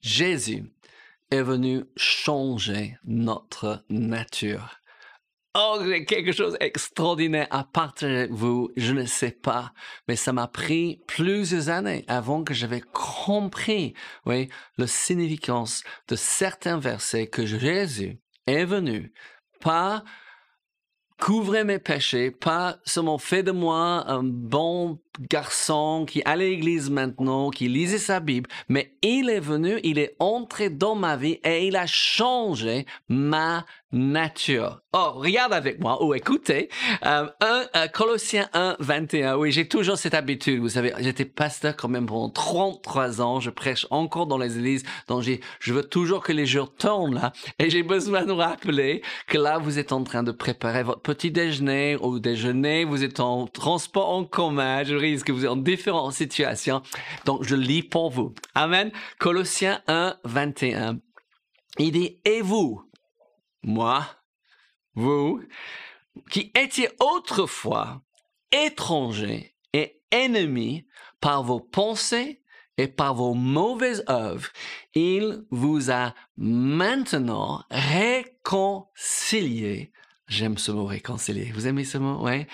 Jésus est venu changer notre nature. Oh, j'ai quelque chose d'extraordinaire à partager avec vous. Je ne sais pas, mais ça m'a pris plusieurs années avant que j'avais compris, oui, la significance de certains versets que Jésus est venu pas couvrir mes péchés, pas seulement fait de moi un bon garçon qui allait à l'église maintenant, qui lisait sa Bible, mais il est venu, il est entré dans ma vie et il a changé ma nature. Oh, regarde avec moi ou écoutez, euh, euh, Colossiens 1, 21. Oui, j'ai toujours cette habitude. Vous savez, j'étais pasteur quand même pendant 33 ans. Je prêche encore dans les églises. Donc, je veux toujours que les jours tournent là. Et j'ai besoin de rappeler que là, vous êtes en train de préparer votre petit déjeuner ou déjeuner. Vous êtes en transport en commun. Que vous êtes en différentes situations. Donc, je lis pour vous. Amen. Colossiens 1, 21. Il dit, et vous, moi, vous, qui étiez autrefois étrangers et ennemis par vos pensées et par vos mauvaises œuvres, il vous a maintenant réconciliés. J'aime ce mot réconcilier. Vous aimez ce mot? Oui.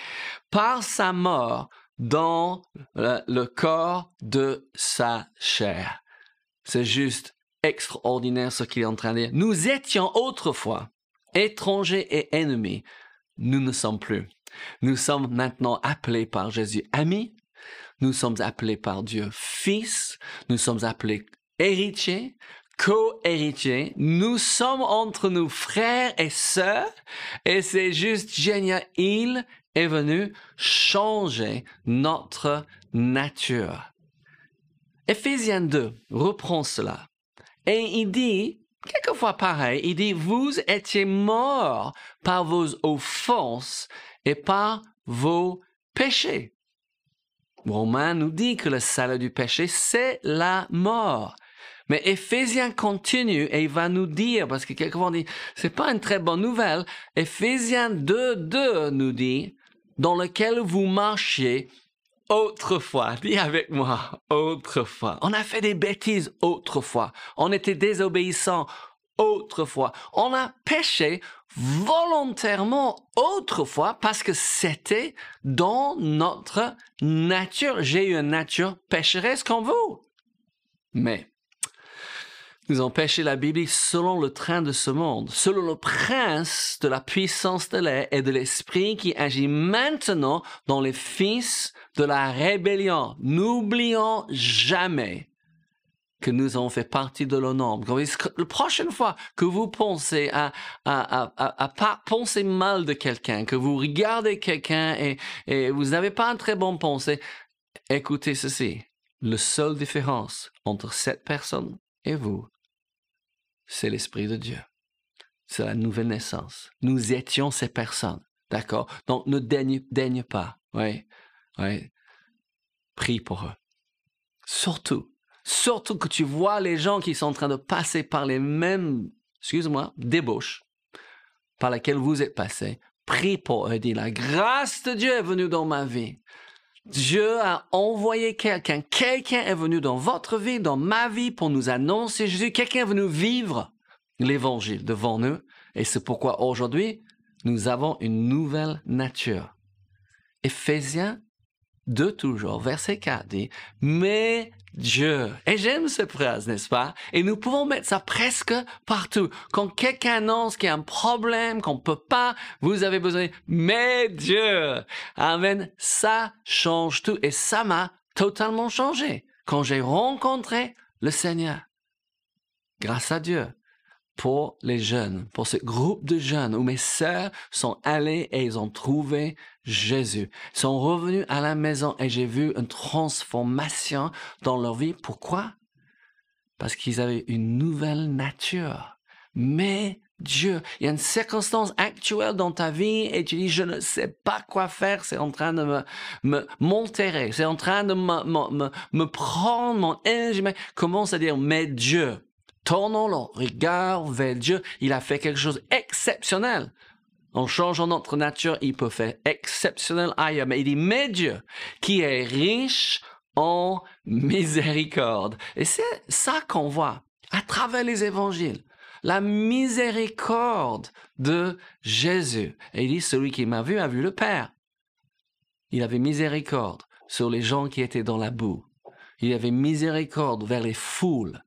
Par sa mort dans le, corps de sa chair. C'est juste extraordinaire ce qu'il est en train de dire. Nous étions autrefois étrangers et ennemis. Nous ne sommes plus. Nous sommes maintenant appelés par Jésus amis. Nous sommes appelés par Dieu fils. Nous sommes appelés héritiers, co-héritiers. Nous sommes entre nous frères et sœurs. Et c'est juste génial. Il est venu changer notre nature. Éphésiens 2 reprend cela. Et il dit, quelquefois pareil, il dit, vous étiez morts par vos offenses et par vos péchés. Romain nous dit que le salaire du péché, c'est la mort. Mais Éphésiens continue et il va nous dire, parce que quelquefois on dit, c'est pas une très bonne nouvelle. Éphésiens 2, 2 nous dit, dans lequel vous marchiez autrefois. Dis avec moi, autrefois. On a fait des bêtises autrefois. On était désobéissants autrefois. On a péché volontairement autrefois parce que c'était dans notre nature. J'ai une nature pécheresse comme vous. Mais nous empêcher la Bible selon le train de ce monde, selon le prince de la puissance de l'air et de l'esprit qui agit maintenant dans les fils de la rébellion. N'oublions jamais que nous avons fait partie de l'homme. La prochaine fois que vous pensez à, à, à, à, pas penser mal de quelqu'un, que vous regardez quelqu'un et, et vous n'avez pas un très bon pensée, écoutez ceci. La seule différence entre cette personne et vous, c'est l'Esprit de Dieu. C'est la nouvelle naissance. Nous étions ces personnes. D'accord? Donc, ne daigne, pas. Oui. Oui. Prie pour eux. Surtout, surtout que tu vois les gens qui sont en train de passer par les mêmes, excuse-moi, débauches par lesquelles vous êtes passés. Prie pour eux. Dis, la grâce de Dieu est venue dans ma vie. Dieu a envoyé quelqu'un. Quelqu'un est venu dans votre vie, dans ma vie, pour nous annoncer Jésus. Quelqu'un est venu vivre l'évangile devant nous. Et c'est pourquoi aujourd'hui, nous avons une nouvelle nature. Éphésiens 2 toujours, verset 4 dit, mais Dieu. Et j'aime cette phrase, n'est-ce pas? Et nous pouvons mettre ça presque partout. Quand quelqu'un annonce qu'il y a un problème, qu'on peut pas, vous avez besoin, mais Dieu. Amen. Ça change tout. Et ça m'a totalement changé quand j'ai rencontré le Seigneur. Grâce à Dieu pour les jeunes, pour ce groupe de jeunes où mes sœurs sont allées et ils ont trouvé Jésus, ils sont revenus à la maison et j'ai vu une transformation dans leur vie. Pourquoi? Parce qu'ils avaient une nouvelle nature. Mais Dieu, il y a une circonstance actuelle dans ta vie et tu dis, je ne sais pas quoi faire, c'est en train de me, me m'enterrer, c'est en train de me, me, me, prendre mon énergie. Commence à dire, mais Dieu, tournons le regard vers Dieu. Il a fait quelque chose d'exceptionnel. En changeant notre nature, il peut faire exceptionnel ailleurs. Mais il dit, mais Dieu, qui est riche en miséricorde. Et c'est ça qu'on voit. à travers les évangiles, la miséricorde de Jésus. Et il dit, celui qui m'a vu a vu le Père. Il avait miséricorde sur les gens qui étaient dans la boue. Il avait miséricorde vers les foules.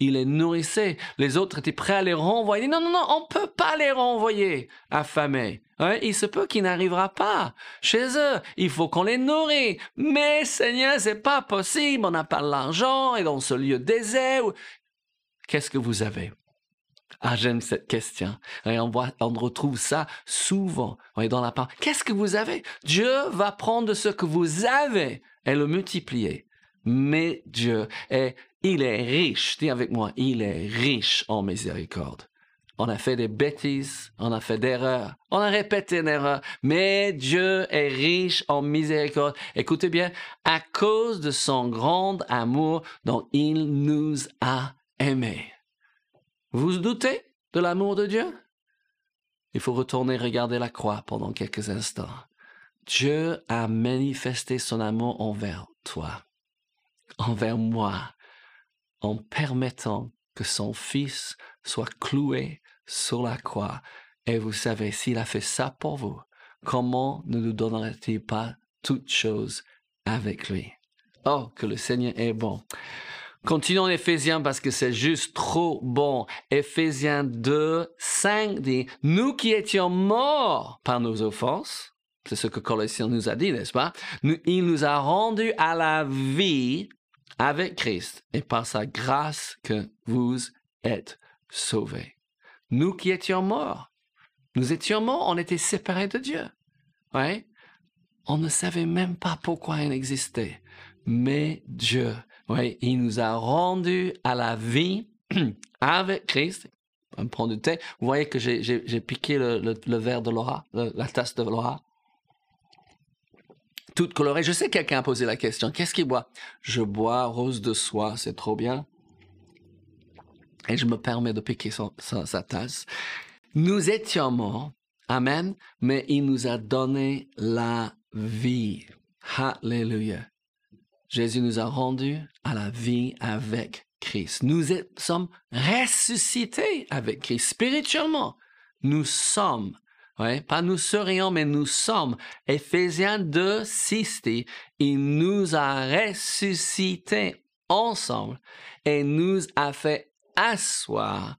Il les nourrissait. Les autres étaient prêts à les renvoyer. Non, non, non, on peut pas les renvoyer affamés. Il se peut qu'il n'arrivera pas chez eux. Il faut qu'on les nourrit. Mais Seigneur, c'est pas possible. On n'a pas l'argent et dans ce lieu désert. Qu'est-ce que vous avez? Ah, j'aime cette question. On, voit, on retrouve ça souvent dans la parole. Qu'est-ce que vous avez? Dieu va prendre ce que vous avez et le multiplier. Mais Dieu est il est riche, dis avec moi, il est riche en miséricorde. On a fait des bêtises, on a fait d'erreurs, on a répété une erreur, mais Dieu est riche en miséricorde. Écoutez bien, à cause de son grand amour dont il nous a aimés. Vous vous doutez de l'amour de Dieu? Il faut retourner regarder la croix pendant quelques instants. Dieu a manifesté son amour envers toi, envers moi, en permettant que son Fils soit cloué sur la croix. Et vous savez, s'il a fait ça pour vous, comment ne nous donnerait-il pas toutes choses avec lui? Oh, que le Seigneur est bon. Continuons Éphésiens parce que c'est juste trop bon. Éphésiens 2, 5 dit, nous qui étions morts par nos offenses, c'est ce que Colossiens nous a dit, n'est-ce pas? il nous a rendus à la vie avec Christ et par sa grâce que vous êtes sauvés. Nous qui étions morts, nous étions morts, on était séparés de Dieu. Ouais? On ne savait même pas pourquoi il existait. Mais Dieu, ouais, il nous a rendus à la vie avec Christ. On prend du thé. Vous voyez que j'ai piqué le, verre de Laura, la tasse de Laura toute colorée. Je sais que quelqu'un a posé la question. Qu'est-ce qu'il boit? Je bois rose de soie, c'est trop bien. Et je me permets de piquer sa tasse. Nous étions morts, Amen, mais il nous a donné la vie. Alléluia. Jésus nous a rendus à la vie avec Christ. Nous sommes ressuscités avec Christ spirituellement. Nous sommes Pas nous serions, mais nous sommes. Éphésiens 2, 6 dit, il nous a ressuscités ensemble et nous a fait asseoir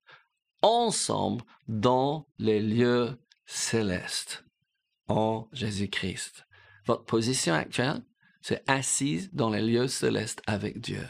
ensemble dans les lieux célestes en Jésus-Christ. Votre position actuelle, c'est assise dans les lieux célestes avec Dieu.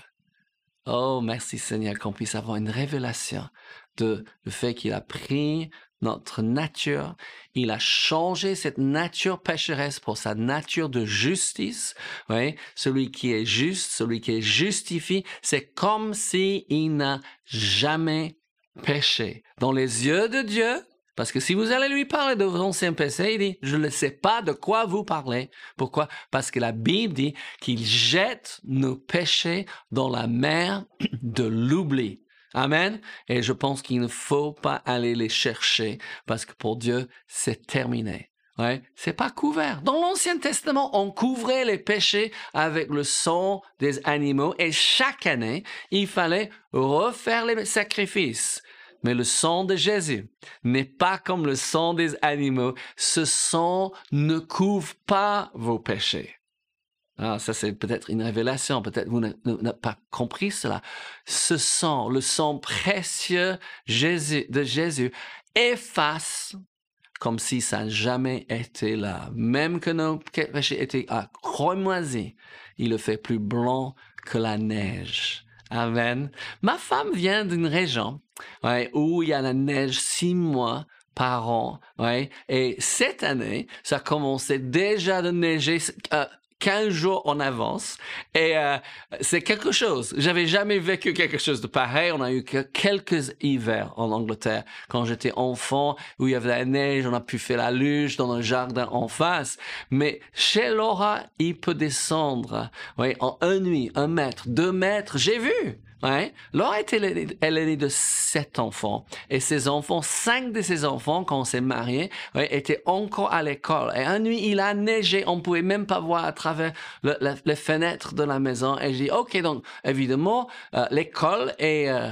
Oh, merci Seigneur qu'on puisse avoir une révélation de le fait qu'il a pris notre nature. Il a changé cette nature pécheresse pour sa nature de justice. Oui, celui qui est juste, celui qui est justifié, c'est comme s'il n'a jamais péché. Dans les yeux de Dieu, parce que si vous allez lui parler de vos anciens péchés, il dit, je ne sais pas de quoi vous parlez. Pourquoi? Parce que la Bible dit qu'il jette nos péchés dans la mer de l'oubli. Amen. Et je pense qu'il ne faut pas aller les chercher parce que pour Dieu, c'est terminé. Ouais, c'est pas couvert. Dans l'Ancien Testament, on couvrait les péchés avec le sang des animaux et chaque année, il fallait refaire les sacrifices. Mais le sang de Jésus n'est pas comme le sang des animaux. Ce sang ne couvre pas vos péchés. Ah, ça c'est peut-être une révélation, peut-être vous n'avez pas compris cela. Ce sang, le sang précieux de Jésus, efface comme si ça n'a jamais été là. Même que nos péchés étaient à cromoisis, il le fait plus blanc que la neige. Amen. Ma femme vient d'une région où il y a la neige six mois par an. Ouais, et cette année, ça commençait déjà de neiger euh, 15 jours en avance. Et euh, c'est quelque chose. J'avais jamais vécu quelque chose de pareil. On a eu quelques hivers en Angleterre quand j'étais enfant où il y avait la neige, on a pu faire la luge dans un jardin en face. Mais chez Laura, il peut descendre oui, en une nuit, un mètre, deux mètres. J'ai vu. Ouais. Laura est née de sept enfants. Et ses enfants, cinq de ses enfants, quand on s'est mariés, ouais, étaient encore à l'école. Et un nuit, il a neigé. On pouvait même pas voir à travers les fenêtres de la maison. Et j'ai dit, OK, donc, évidemment, euh, l'école est, euh,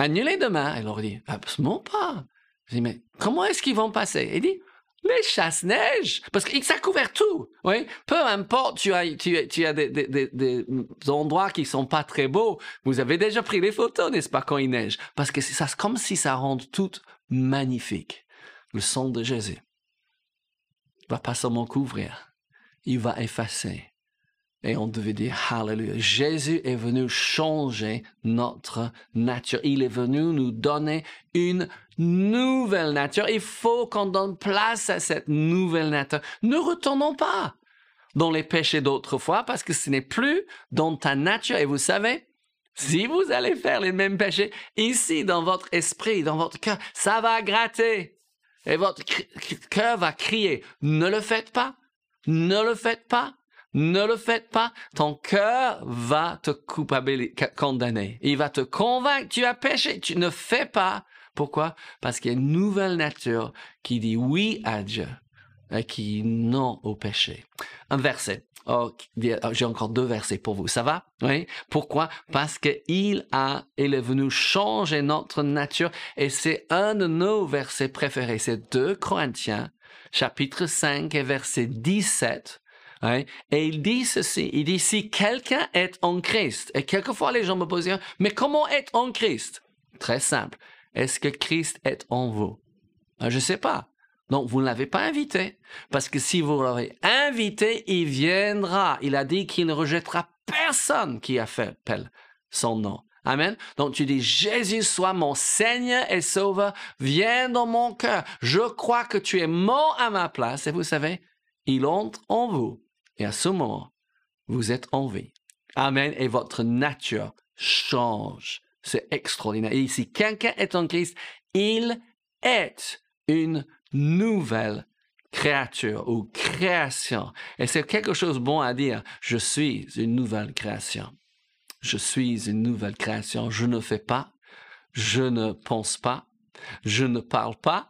Annulez demain. Elle leur dit, absolument pas. Je dis, mais comment est-ce qu'ils vont passer? Il dit, les chasse-neige, parce que ça couvert tout. Oui, peu importe, tu as, tu, tu as des, des, des, endroits qui sont pas très beaux. Vous avez déjà pris les photos, n'est-ce pas, quand il neige? Parce que c'est comme si ça rend tout magnifique. Le sang de Jésus va pas seulement couvrir, il va effacer. Et on devait dire Hallelujah. Jésus est venu changer notre nature. Il est venu nous donner une nouvelle nature. Il faut qu'on donne place à cette nouvelle nature. Ne retournons pas dans les péchés d'autrefois parce que ce n'est plus dans ta nature. Et vous savez, si vous allez faire les mêmes péchés ici dans votre esprit, dans votre cœur, ça va gratter. Et votre cœur va crier, ne le faites pas, ne le faites pas, ne le faites pas. Ton cœur va te condamner. Il va te convaincre, tu as péché, tu ne fais pas. Pourquoi? Parce qu'il y a une nouvelle nature qui dit oui à Dieu et qui dit non au péché. Un verset. Oh, j'ai encore deux versets pour vous. Ça va? Oui. Pourquoi? Parce qu'il a, il est venu changer notre nature et c'est un de nos versets préférés. C'est 2 Corinthiens, chapitre 5 et verset 17. Et il dit ceci, il dit, si quelqu'un est en Christ, et quelquefois les gens me posent, mais comment être en Christ? Très simple. Est-ce que Christ est en vous? Ben, je ne sais pas. Donc, vous ne l'avez pas invité. Parce que si vous l'avez invité, il viendra. Il a dit qu'il ne rejettera personne qui a fait appel son nom. Amen. Donc tu dis, Jésus, sois mon Seigneur et Sauveur, viens dans mon cœur. Je crois que tu es mort à ma place. Et vous savez, il entre en vous. Et à ce moment, vous êtes en vie. Amen. Et votre nature change. C'est extraordinaire. Et si quelqu'un est en Christ, il est une nouvelle créature ou création. Et c'est quelque chose de bon à dire. Je suis une nouvelle création. Je suis une nouvelle création. Je ne fais pas, je ne pense pas, je ne parle pas,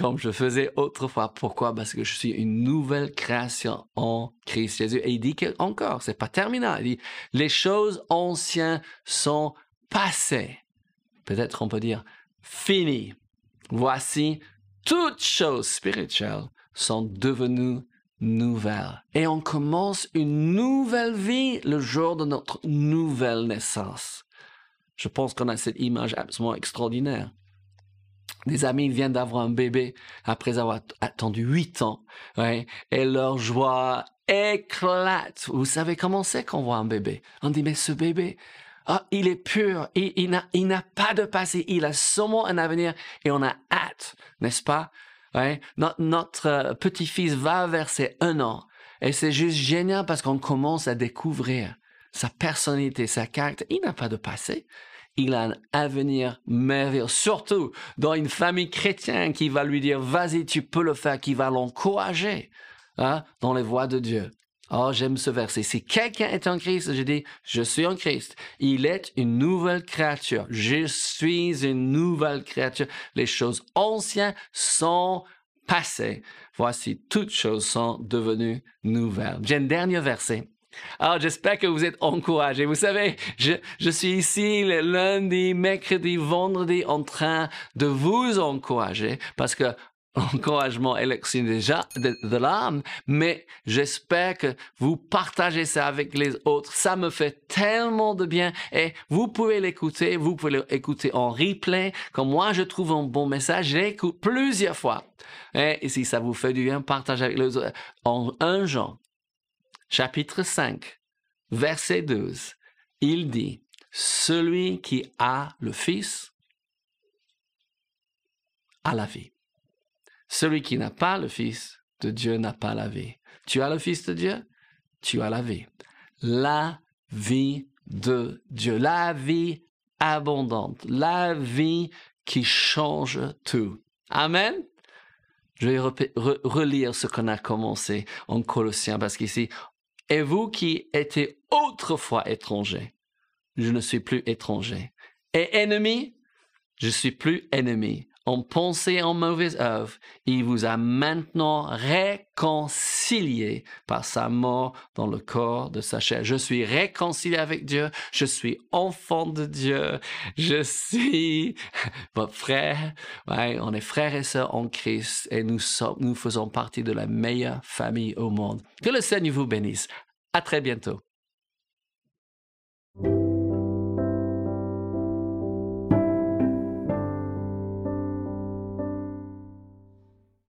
comme je faisais autrefois. Pourquoi? Parce que je suis une nouvelle création en Christ Jésus. Et il dit que, encore, c'est pas terminé. Il dit, les choses anciennes sont passées. Peut-être on peut dire finies. Voici, toutes choses spirituelles sont devenues nouvelles. Et on commence une nouvelle vie le jour de notre nouvelle naissance. Je pense qu'on a cette image absolument extraordinaire. Des amis viennent d'avoir un bébé après avoir attendu huit ans, ouais, et leur joie éclate. Vous savez comment c'est qu'on voit un bébé? On dit mais ce bébé, ah, il est pur, il, n'a, pas de passé, il a seulement un avenir et on a hâte, n'est-ce pas? Notre, euh, petit-fils va verser un an et c'est juste génial parce qu'on commence à découvrir sa personnalité, sa caractère. Il n'a pas de passé, il a un avenir merveilleux, surtout dans une famille chrétienne qui va lui dire, vas-y, tu peux le faire, qui va l'encourager hein, dans les voies de Dieu. Oh, j'aime ce verset. Si quelqu'un est en Christ, je dis, je suis en Christ. Il est une nouvelle créature. Je suis une nouvelle créature. Les choses anciennes sont passées. Voici, toutes choses sont devenues nouvelles. J'ai un dernier verset alors, j'espère que vous êtes encouragés. Vous savez, je, je suis ici le lundi, mercredi, vendredi en train de vous encourager parce que l'encouragement est déjà de, l'âme, mais j'espère que vous partagez ça avec les autres. Ça me fait tellement de bien et vous pouvez l'écouter, vous pouvez l'écouter en replay. Comme moi, je trouve un bon message, je l'écoute plusieurs fois. Et si ça vous fait du bien, partagez avec les autres. En un genre, chapitre 5, verset 12, il dit, celui qui a le Fils a la vie. Celui qui n'a pas le Fils de Dieu n'a pas la vie. Tu as le Fils de Dieu, tu as la vie. La vie de Dieu, la vie abondante, la vie qui change tout. Amen. Je vais relire ce qu'on a commencé en Colossiens parce qu'ici, et vous qui étiez autrefois étrangers, je ne suis plus étranger. Et ennemi, je suis plus ennemi. en pensée en mauvaise œuvre, il vous a maintenant par sa mort dans le corps de sa chair. Je suis réconcilié avec Dieu, je suis enfant de Dieu, je suis votre frère. Ouais, on est frères et sœurs en Christ et nous, sommes, nous faisons partie de la meilleure famille au monde. Que le Seigneur vous bénisse. À très bientôt.